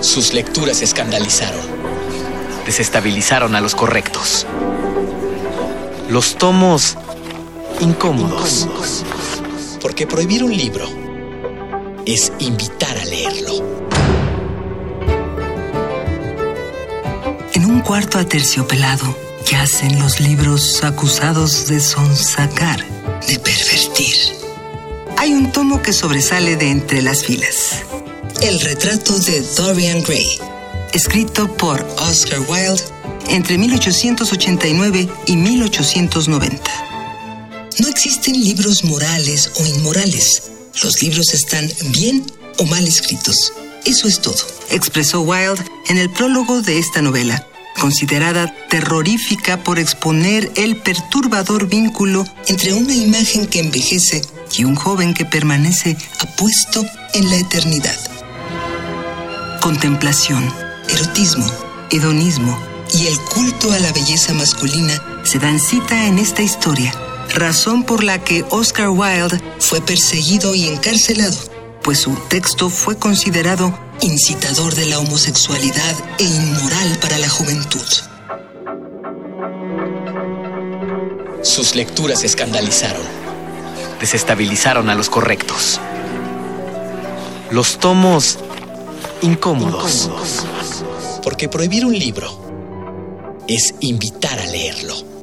Sus lecturas escandalizaron. Desestabilizaron a los correctos. Los tomos incómodos. Porque prohibir un libro es invitar a leerlo. En un cuarto aterciopelado yacen los libros acusados de sonsacar, de pervertir. Hay un tomo que sobresale de entre las filas. El retrato de Dorian Gray, escrito por Oscar Wilde entre 1889 y 1890. No existen libros morales o inmorales. Los libros están bien o mal escritos. Eso es todo, expresó Wilde en el prólogo de esta novela, considerada terrorífica por exponer el perturbador vínculo entre una imagen que envejece y un joven que permanece apuesto en la eternidad. Contemplación, erotismo, hedonismo y el culto a la belleza masculina se dan cita en esta historia, razón por la que Oscar Wilde fue perseguido y encarcelado, pues su texto fue considerado incitador de la homosexualidad e inmoral para la juventud. Sus lecturas escandalizaron. Desestabilizaron a los correctos. Los tomos incómodos. Porque prohibir un libro es invitar a leerlo.